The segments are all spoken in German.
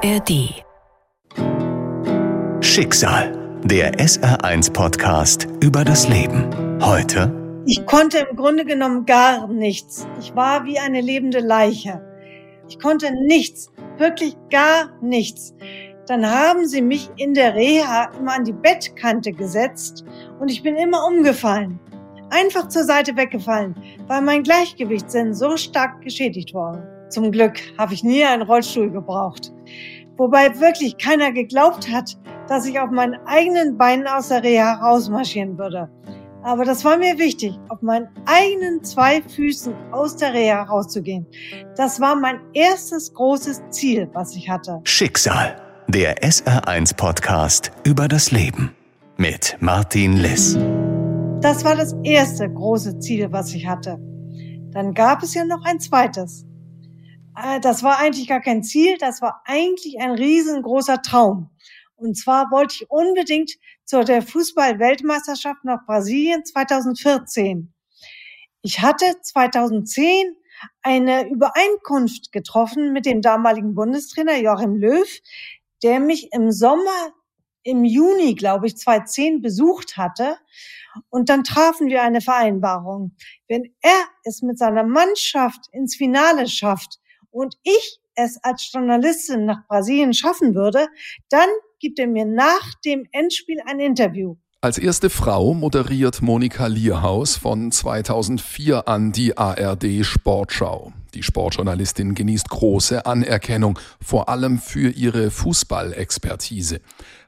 ARD. Schicksal, der SR1-Podcast über das Leben. Heute. Ich konnte im Grunde genommen gar nichts. Ich war wie eine lebende Leiche. Ich konnte nichts, wirklich gar nichts. Dann haben sie mich in der Reha immer an die Bettkante gesetzt und ich bin immer umgefallen. Einfach zur Seite weggefallen, weil mein Gleichgewichtssinn so stark geschädigt war. Zum Glück habe ich nie einen Rollstuhl gebraucht. Wobei wirklich keiner geglaubt hat, dass ich auf meinen eigenen Beinen aus der Reha rausmarschieren würde. Aber das war mir wichtig, auf meinen eigenen zwei Füßen aus der Reha rauszugehen. Das war mein erstes großes Ziel, was ich hatte. Schicksal, der SR1-Podcast über das Leben mit Martin Liss. Das war das erste große Ziel, was ich hatte. Dann gab es ja noch ein zweites. Äh, das war eigentlich gar kein Ziel, das war eigentlich ein riesengroßer Traum. Und zwar wollte ich unbedingt zu der Fußball-Weltmeisterschaft nach Brasilien 2014. Ich hatte 2010 eine Übereinkunft getroffen mit dem damaligen Bundestrainer Joachim Löw, der mich im Sommer, im Juni, glaube ich, 2010 besucht hatte. Und dann trafen wir eine Vereinbarung. Wenn er es mit seiner Mannschaft ins Finale schafft, und ich es als Journalistin nach Brasilien schaffen würde, dann gibt er mir nach dem Endspiel ein Interview. Als erste Frau moderiert Monika Lierhaus von 2004 an die ARD Sportschau. Die Sportjournalistin genießt große Anerkennung, vor allem für ihre Fußballexpertise.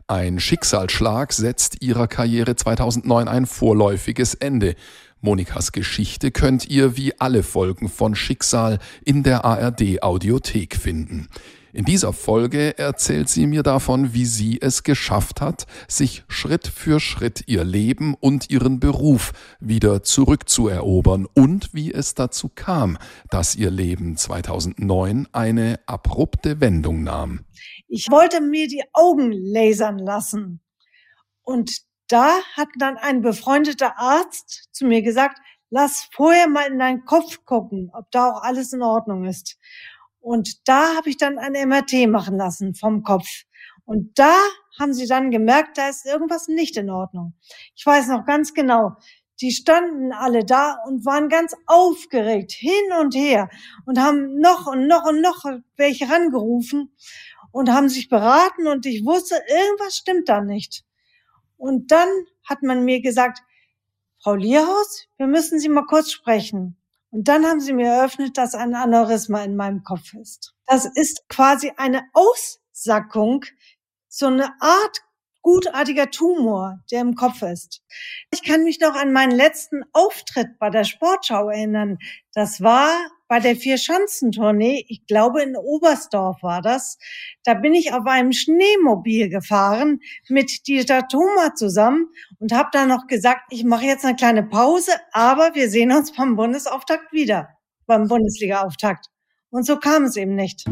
Ein Schicksalsschlag setzt ihrer Karriere 2009 ein vorläufiges Ende. Monikas Geschichte könnt ihr wie alle Folgen von Schicksal in der ARD Audiothek finden. In dieser Folge erzählt sie mir davon, wie sie es geschafft hat, sich Schritt für Schritt ihr Leben und ihren Beruf wieder zurückzuerobern und wie es dazu kam, dass ihr Leben 2009 eine abrupte Wendung nahm. Ich wollte mir die Augen lasern lassen. Und da hat dann ein befreundeter Arzt zu mir gesagt, lass vorher mal in deinen Kopf gucken, ob da auch alles in Ordnung ist. Und da habe ich dann ein MRT machen lassen vom Kopf. Und da haben sie dann gemerkt, da ist irgendwas nicht in Ordnung. Ich weiß noch ganz genau, die standen alle da und waren ganz aufgeregt hin und her und haben noch und noch und noch welche rangerufen und haben sich beraten und ich wusste, irgendwas stimmt da nicht. Und dann hat man mir gesagt, Frau Lierhaus, wir müssen Sie mal kurz sprechen. Und dann haben sie mir eröffnet, dass ein Aneurysma in meinem Kopf ist. Das ist quasi eine Aussackung, so eine Art gutartiger Tumor, der im Kopf ist. Ich kann mich noch an meinen letzten Auftritt bei der Sportschau erinnern. Das war bei der Vier-Schanzentournee, ich glaube in Oberstdorf war das, da bin ich auf einem Schneemobil gefahren mit Dieter Thoma zusammen und habe dann noch gesagt, ich mache jetzt eine kleine Pause, aber wir sehen uns beim Bundesauftakt wieder, beim Bundesliga-Auftakt. Und so kam es eben nicht.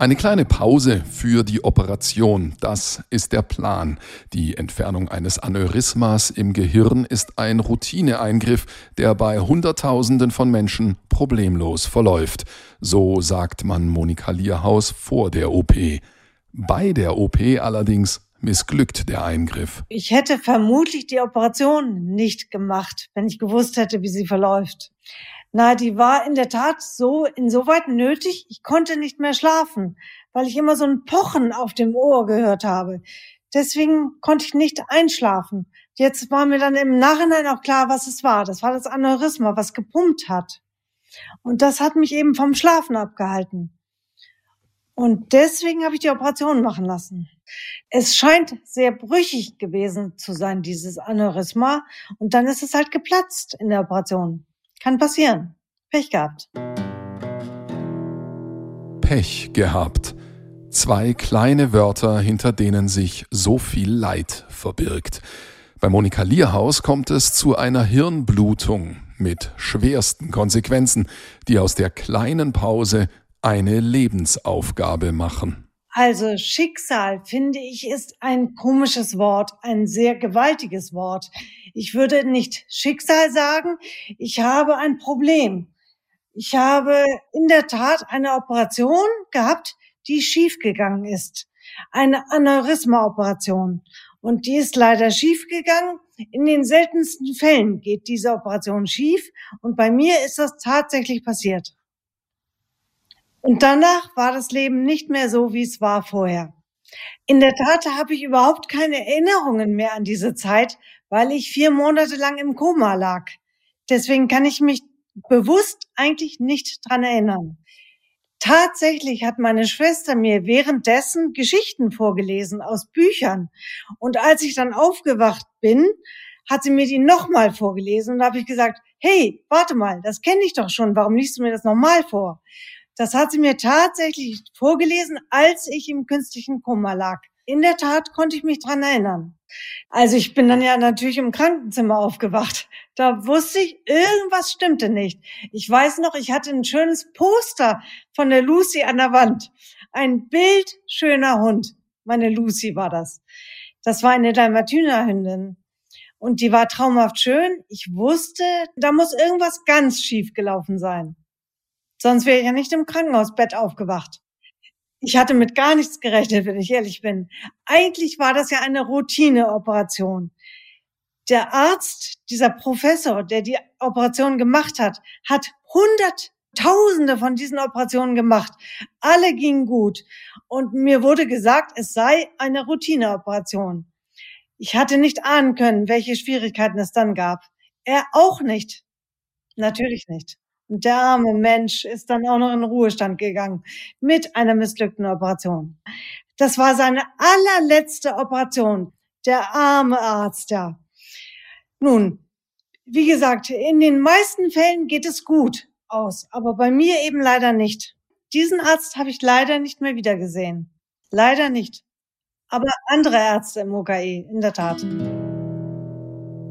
Eine kleine Pause für die Operation, das ist der Plan. Die Entfernung eines Aneurysmas im Gehirn ist ein Routineeingriff, der bei Hunderttausenden von Menschen problemlos verläuft. So sagt man Monika Lierhaus vor der OP. Bei der OP allerdings missglückt der Eingriff. Ich hätte vermutlich die Operation nicht gemacht, wenn ich gewusst hätte, wie sie verläuft. Na, die war in der Tat so, insoweit nötig, ich konnte nicht mehr schlafen, weil ich immer so ein Pochen auf dem Ohr gehört habe. Deswegen konnte ich nicht einschlafen. Jetzt war mir dann im Nachhinein auch klar, was es war. Das war das Aneurysma, was gepumpt hat. Und das hat mich eben vom Schlafen abgehalten. Und deswegen habe ich die Operation machen lassen. Es scheint sehr brüchig gewesen zu sein, dieses Aneurysma. Und dann ist es halt geplatzt in der Operation. Kann passieren. Pech gehabt. Pech gehabt. Zwei kleine Wörter, hinter denen sich so viel Leid verbirgt. Bei Monika Lierhaus kommt es zu einer Hirnblutung mit schwersten Konsequenzen, die aus der kleinen Pause eine Lebensaufgabe machen. Also Schicksal, finde ich, ist ein komisches Wort, ein sehr gewaltiges Wort. Ich würde nicht Schicksal sagen, ich habe ein Problem. Ich habe in der Tat eine Operation gehabt, die schiefgegangen ist. Eine Aneurysma-Operation. Und die ist leider schiefgegangen. In den seltensten Fällen geht diese Operation schief. Und bei mir ist das tatsächlich passiert. Und danach war das Leben nicht mehr so, wie es war vorher. In der Tat habe ich überhaupt keine Erinnerungen mehr an diese Zeit, weil ich vier Monate lang im Koma lag. Deswegen kann ich mich bewusst eigentlich nicht dran erinnern. Tatsächlich hat meine Schwester mir währenddessen Geschichten vorgelesen aus Büchern. Und als ich dann aufgewacht bin, hat sie mir die nochmal vorgelesen und da habe ich gesagt, hey, warte mal, das kenne ich doch schon, warum liest du mir das nochmal vor? Das hat sie mir tatsächlich vorgelesen, als ich im künstlichen Koma lag. In der Tat konnte ich mich dran erinnern. Also ich bin dann ja natürlich im Krankenzimmer aufgewacht. Da wusste ich, irgendwas stimmte nicht. Ich weiß noch, ich hatte ein schönes Poster von der Lucy an der Wand. Ein bildschöner Hund. Meine Lucy war das. Das war eine Dalmatinerhündin. Und die war traumhaft schön. Ich wusste, da muss irgendwas ganz schief gelaufen sein. Sonst wäre ich ja nicht im Krankenhausbett aufgewacht. Ich hatte mit gar nichts gerechnet, wenn ich ehrlich bin. Eigentlich war das ja eine Routineoperation. Der Arzt, dieser Professor, der die Operation gemacht hat, hat hunderttausende von diesen Operationen gemacht. Alle gingen gut. Und mir wurde gesagt, es sei eine Routineoperation. Ich hatte nicht ahnen können, welche Schwierigkeiten es dann gab. Er auch nicht. Natürlich nicht. Und der arme Mensch ist dann auch noch in Ruhestand gegangen mit einer missglückten Operation. Das war seine allerletzte Operation. Der arme Arzt, ja. Nun, wie gesagt, in den meisten Fällen geht es gut aus, aber bei mir eben leider nicht. Diesen Arzt habe ich leider nicht mehr wiedergesehen. Leider nicht. Aber andere Ärzte im OKE, in der Tat.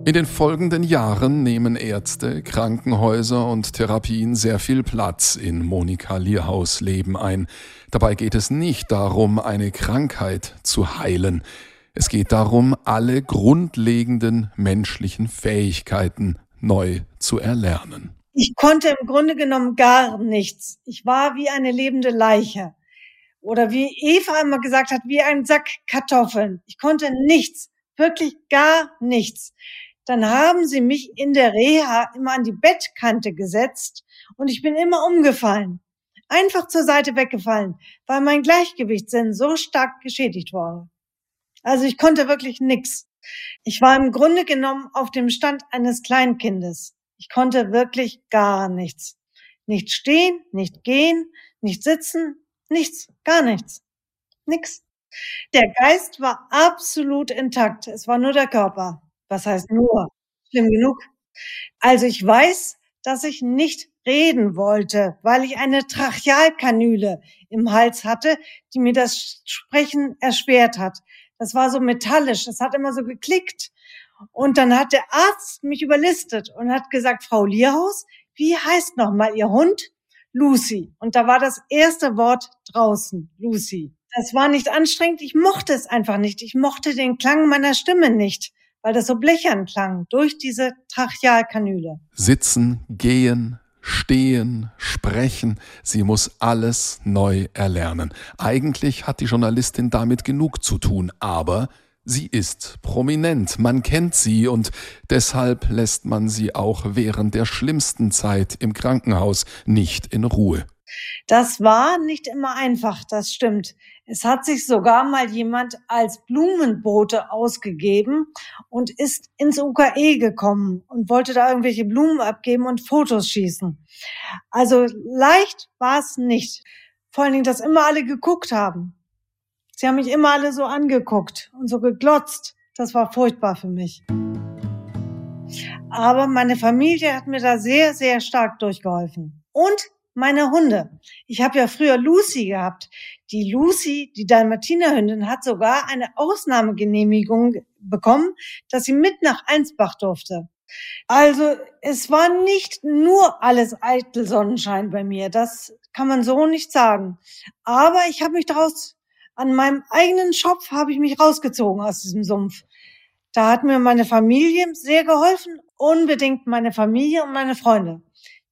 In den folgenden Jahren nehmen Ärzte, Krankenhäuser und Therapien sehr viel Platz in Monika Lierhaus Leben ein. Dabei geht es nicht darum, eine Krankheit zu heilen. Es geht darum, alle grundlegenden menschlichen Fähigkeiten neu zu erlernen. Ich konnte im Grunde genommen gar nichts. Ich war wie eine lebende Leiche. Oder wie Eva immer gesagt hat, wie ein Sack Kartoffeln. Ich konnte nichts, wirklich gar nichts dann haben sie mich in der Reha immer an die Bettkante gesetzt und ich bin immer umgefallen. Einfach zur Seite weggefallen, weil mein Gleichgewichtssinn so stark geschädigt war. Also ich konnte wirklich nix. Ich war im Grunde genommen auf dem Stand eines Kleinkindes. Ich konnte wirklich gar nichts. Nicht stehen, nicht gehen, nicht sitzen, nichts, gar nichts. Nix. Der Geist war absolut intakt. Es war nur der Körper. Was heißt nur? Schlimm genug. Also ich weiß, dass ich nicht reden wollte, weil ich eine Trachealkanüle im Hals hatte, die mir das Sprechen erschwert hat. Das war so metallisch, das hat immer so geklickt. Und dann hat der Arzt mich überlistet und hat gesagt, Frau Lierhaus, wie heißt noch mal Ihr Hund? Lucy. Und da war das erste Wort draußen, Lucy. Das war nicht anstrengend, ich mochte es einfach nicht. Ich mochte den Klang meiner Stimme nicht weil das so blechern klang durch diese Trachealkanüle. Sitzen, gehen, stehen, sprechen, sie muss alles neu erlernen. Eigentlich hat die Journalistin damit genug zu tun, aber sie ist prominent, man kennt sie und deshalb lässt man sie auch während der schlimmsten Zeit im Krankenhaus nicht in Ruhe. Das war nicht immer einfach, das stimmt. Es hat sich sogar mal jemand als Blumenbote ausgegeben und ist ins UKE gekommen und wollte da irgendwelche Blumen abgeben und Fotos schießen. Also leicht war es nicht. Vor allen Dingen, dass immer alle geguckt haben. Sie haben mich immer alle so angeguckt und so geglotzt. Das war furchtbar für mich. Aber meine Familie hat mir da sehr, sehr stark durchgeholfen. Und meine Hunde. Ich habe ja früher Lucy gehabt. Die Lucy, die Dalmatinerhündin, hat sogar eine Ausnahmegenehmigung bekommen, dass sie mit nach Einsbach durfte. Also es war nicht nur alles eitel Sonnenschein bei mir. Das kann man so nicht sagen. Aber ich habe mich daraus, an meinem eigenen Schopf habe ich mich rausgezogen aus diesem Sumpf. Da hat mir meine Familie sehr geholfen, unbedingt meine Familie und meine Freunde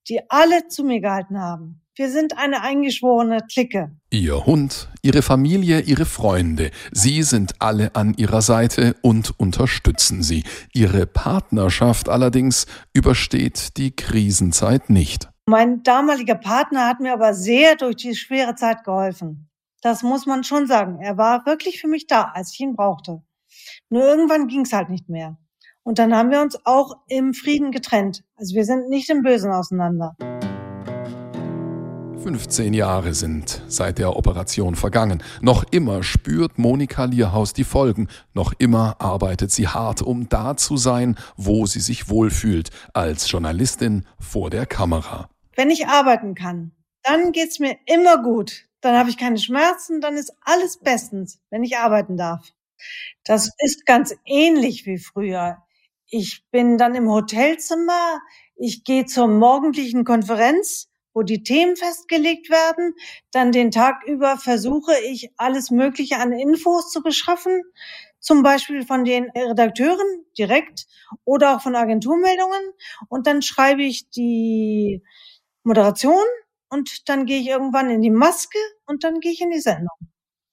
die alle zu mir gehalten haben. Wir sind eine eingeschworene Clique. Ihr Hund, Ihre Familie, Ihre Freunde, Sie sind alle an Ihrer Seite und unterstützen Sie. Ihre Partnerschaft allerdings übersteht die Krisenzeit nicht. Mein damaliger Partner hat mir aber sehr durch die schwere Zeit geholfen. Das muss man schon sagen. Er war wirklich für mich da, als ich ihn brauchte. Nur irgendwann ging es halt nicht mehr. Und dann haben wir uns auch im Frieden getrennt. Also wir sind nicht im Bösen auseinander. 15 Jahre sind seit der Operation vergangen. Noch immer spürt Monika Lierhaus die Folgen. Noch immer arbeitet sie hart, um da zu sein, wo sie sich wohlfühlt, als Journalistin vor der Kamera. Wenn ich arbeiten kann, dann geht's mir immer gut. Dann habe ich keine Schmerzen, dann ist alles bestens, wenn ich arbeiten darf. Das ist ganz ähnlich wie früher. Ich bin dann im Hotelzimmer, ich gehe zur morgendlichen Konferenz, wo die Themen festgelegt werden. Dann den Tag über versuche ich alles Mögliche an Infos zu beschaffen, zum Beispiel von den Redakteuren direkt oder auch von Agenturmeldungen. Und dann schreibe ich die Moderation und dann gehe ich irgendwann in die Maske und dann gehe ich in die Sendung.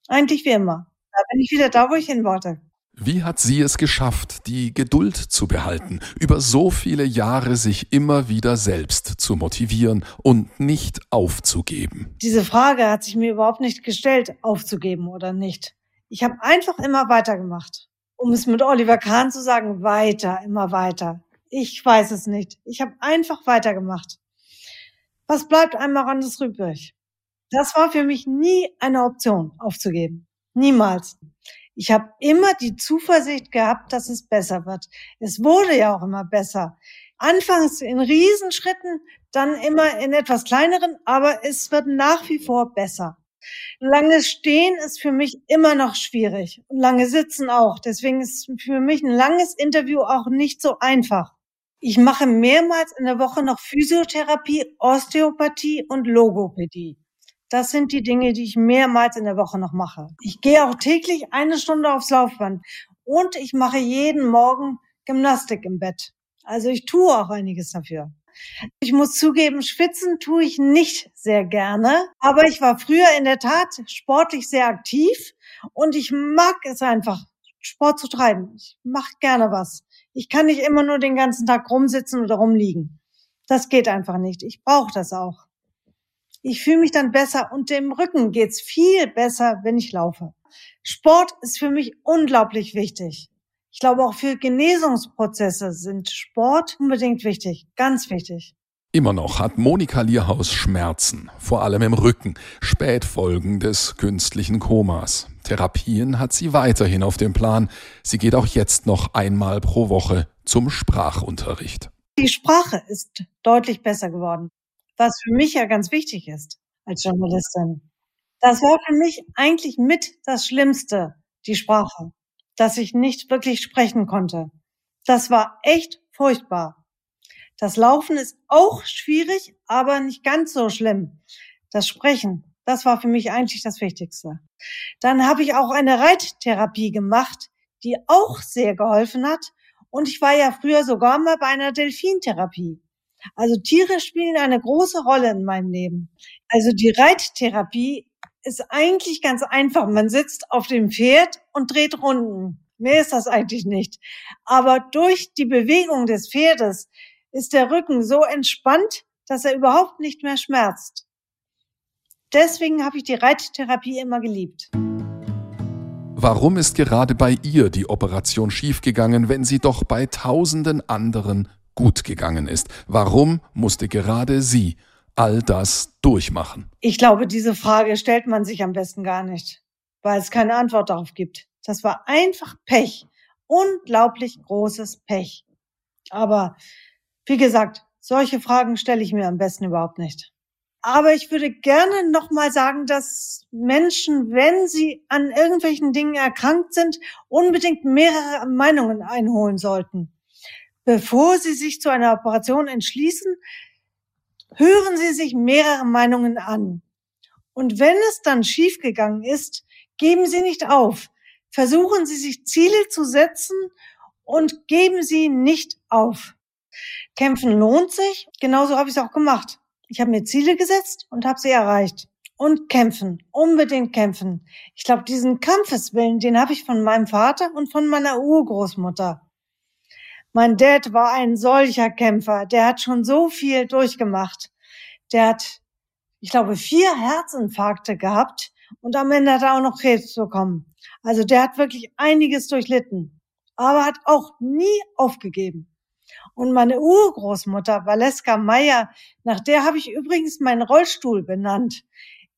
Eigentlich wie immer. Da bin ich wieder da, wo ich hin wollte. Wie hat sie es geschafft, die Geduld zu behalten, über so viele Jahre sich immer wieder selbst zu motivieren und nicht aufzugeben? Diese Frage hat sich mir überhaupt nicht gestellt, aufzugeben oder nicht. Ich habe einfach immer weitergemacht. Um es mit Oliver Kahn zu sagen, weiter, immer weiter. Ich weiß es nicht. Ich habe einfach weitergemacht. Was bleibt einmal anderes übrig? Das war für mich nie eine Option, aufzugeben. Niemals. Ich habe immer die Zuversicht gehabt, dass es besser wird. Es wurde ja auch immer besser. Anfangs in Riesenschritten, dann immer in etwas kleineren, aber es wird nach wie vor besser. Langes Stehen ist für mich immer noch schwierig und lange Sitzen auch. Deswegen ist für mich ein langes Interview auch nicht so einfach. Ich mache mehrmals in der Woche noch Physiotherapie, Osteopathie und Logopädie. Das sind die Dinge, die ich mehrmals in der Woche noch mache. Ich gehe auch täglich eine Stunde aufs Laufband und ich mache jeden Morgen Gymnastik im Bett. Also ich tue auch einiges dafür. Ich muss zugeben, schwitzen tue ich nicht sehr gerne, aber ich war früher in der Tat sportlich sehr aktiv und ich mag es einfach, Sport zu treiben. Ich mache gerne was. Ich kann nicht immer nur den ganzen Tag rumsitzen oder rumliegen. Das geht einfach nicht. Ich brauche das auch. Ich fühle mich dann besser und dem Rücken geht's viel besser, wenn ich laufe. Sport ist für mich unglaublich wichtig. Ich glaube auch für Genesungsprozesse sind Sport unbedingt wichtig, ganz wichtig. Immer noch hat Monika Lierhaus Schmerzen, vor allem im Rücken, Spätfolgen des künstlichen Komas. Therapien hat sie weiterhin auf dem Plan. Sie geht auch jetzt noch einmal pro Woche zum Sprachunterricht. Die Sprache ist deutlich besser geworden was für mich ja ganz wichtig ist als Journalistin. Das war für mich eigentlich mit das Schlimmste, die Sprache, dass ich nicht wirklich sprechen konnte. Das war echt furchtbar. Das Laufen ist auch schwierig, aber nicht ganz so schlimm. Das Sprechen, das war für mich eigentlich das Wichtigste. Dann habe ich auch eine Reittherapie gemacht, die auch sehr geholfen hat. Und ich war ja früher sogar mal bei einer Delfintherapie. Also Tiere spielen eine große Rolle in meinem Leben. Also die Reittherapie ist eigentlich ganz einfach. Man sitzt auf dem Pferd und dreht Runden. Mehr ist das eigentlich nicht. Aber durch die Bewegung des Pferdes ist der Rücken so entspannt, dass er überhaupt nicht mehr schmerzt. Deswegen habe ich die Reittherapie immer geliebt. Warum ist gerade bei ihr die Operation schiefgegangen, wenn sie doch bei tausenden anderen gut gegangen ist. Warum musste gerade sie all das durchmachen? Ich glaube, diese Frage stellt man sich am besten gar nicht, weil es keine Antwort darauf gibt. Das war einfach Pech. Unglaublich großes Pech. Aber wie gesagt, solche Fragen stelle ich mir am besten überhaupt nicht. Aber ich würde gerne nochmal sagen, dass Menschen, wenn sie an irgendwelchen Dingen erkrankt sind, unbedingt mehrere Meinungen einholen sollten. Bevor Sie sich zu einer Operation entschließen, hören Sie sich mehrere Meinungen an. Und wenn es dann schiefgegangen ist, geben Sie nicht auf. Versuchen Sie sich Ziele zu setzen und geben Sie nicht auf. Kämpfen lohnt sich. Genauso habe ich es auch gemacht. Ich habe mir Ziele gesetzt und habe sie erreicht. Und kämpfen, unbedingt kämpfen. Ich glaube, diesen Kampfeswillen, den habe ich von meinem Vater und von meiner Urgroßmutter. Mein Dad war ein solcher Kämpfer. Der hat schon so viel durchgemacht. Der hat, ich glaube, vier Herzinfarkte gehabt und am Ende hat er auch noch Krebs bekommen. Also der hat wirklich einiges durchlitten, aber hat auch nie aufgegeben. Und meine Urgroßmutter, Valeska Meyer, nach der habe ich übrigens meinen Rollstuhl benannt.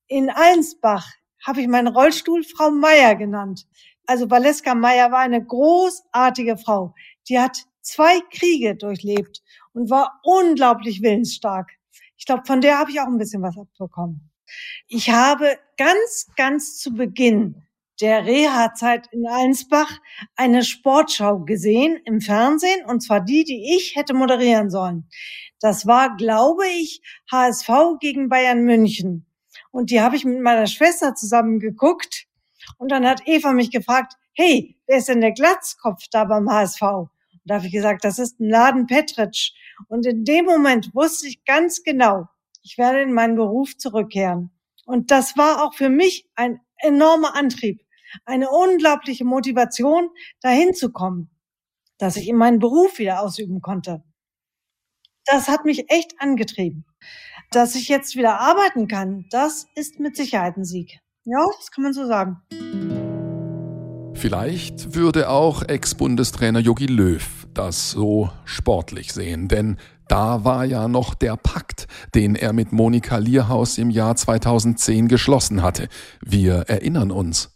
In Allensbach habe ich meinen Rollstuhl Frau Meyer genannt. Also Valeska Meyer war eine großartige Frau. Die hat zwei Kriege durchlebt und war unglaublich willensstark. Ich glaube, von der habe ich auch ein bisschen was abbekommen. Ich habe ganz, ganz zu Beginn der Reha-Zeit in Allensbach eine Sportschau gesehen im Fernsehen, und zwar die, die ich hätte moderieren sollen. Das war, glaube ich, HSV gegen Bayern München. Und die habe ich mit meiner Schwester zusammen geguckt. Und dann hat Eva mich gefragt, hey, wer ist denn der Glatzkopf da beim HSV? Da habe ich gesagt, das ist ein Laden Petritsch. Und in dem Moment wusste ich ganz genau, ich werde in meinen Beruf zurückkehren. Und das war auch für mich ein enormer Antrieb, eine unglaubliche Motivation, dahin zu kommen, dass ich in meinen Beruf wieder ausüben konnte. Das hat mich echt angetrieben. Dass ich jetzt wieder arbeiten kann, das ist mit Sicherheit ein Sieg. Ja, das kann man so sagen. Vielleicht würde auch Ex-Bundestrainer Jogi Löw das so sportlich sehen, denn da war ja noch der Pakt, den er mit Monika Lierhaus im Jahr 2010 geschlossen hatte. Wir erinnern uns.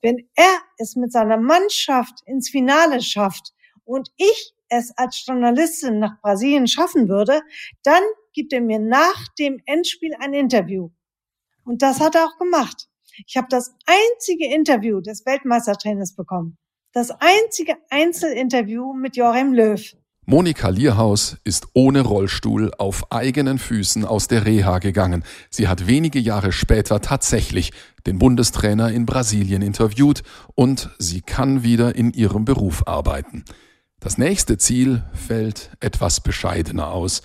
Wenn er es mit seiner Mannschaft ins Finale schafft und ich es als Journalistin nach Brasilien schaffen würde, dann gibt er mir nach dem Endspiel ein Interview. Und das hat er auch gemacht. Ich habe das einzige Interview des Weltmeistertrainers bekommen. Das einzige Einzelinterview mit Joachim Löw. Monika Lierhaus ist ohne Rollstuhl auf eigenen Füßen aus der Reha gegangen. Sie hat wenige Jahre später tatsächlich den Bundestrainer in Brasilien interviewt und sie kann wieder in ihrem Beruf arbeiten. Das nächste Ziel fällt etwas bescheidener aus.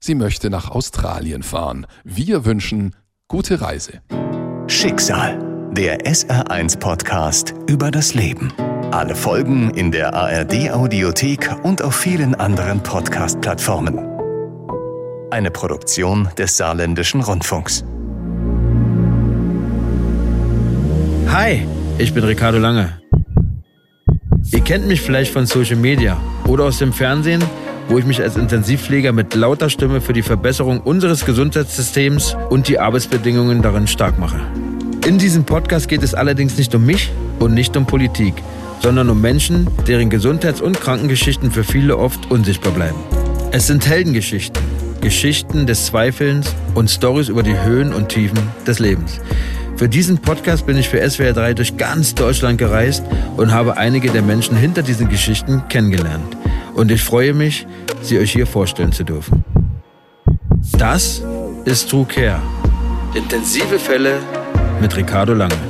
Sie möchte nach Australien fahren. Wir wünschen gute Reise. Schicksal, der SR1 Podcast über das Leben. Alle Folgen in der ARD Audiothek und auf vielen anderen Podcast-Plattformen. Eine Produktion des Saarländischen Rundfunks. Hi, ich bin Ricardo Lange. Ihr kennt mich vielleicht von Social Media oder aus dem Fernsehen, wo ich mich als Intensivpfleger mit lauter Stimme für die Verbesserung unseres Gesundheitssystems und die Arbeitsbedingungen darin stark mache. In diesem Podcast geht es allerdings nicht um mich und nicht um Politik, sondern um Menschen, deren Gesundheits- und Krankengeschichten für viele oft unsichtbar bleiben. Es sind Heldengeschichten, Geschichten des Zweifelns und Stories über die Höhen und Tiefen des Lebens. Für diesen Podcast bin ich für SWR 3 durch ganz Deutschland gereist und habe einige der Menschen hinter diesen Geschichten kennengelernt. Und ich freue mich, sie euch hier vorstellen zu dürfen. Das ist True Care. Intensive Fälle mit Ricardo Lange.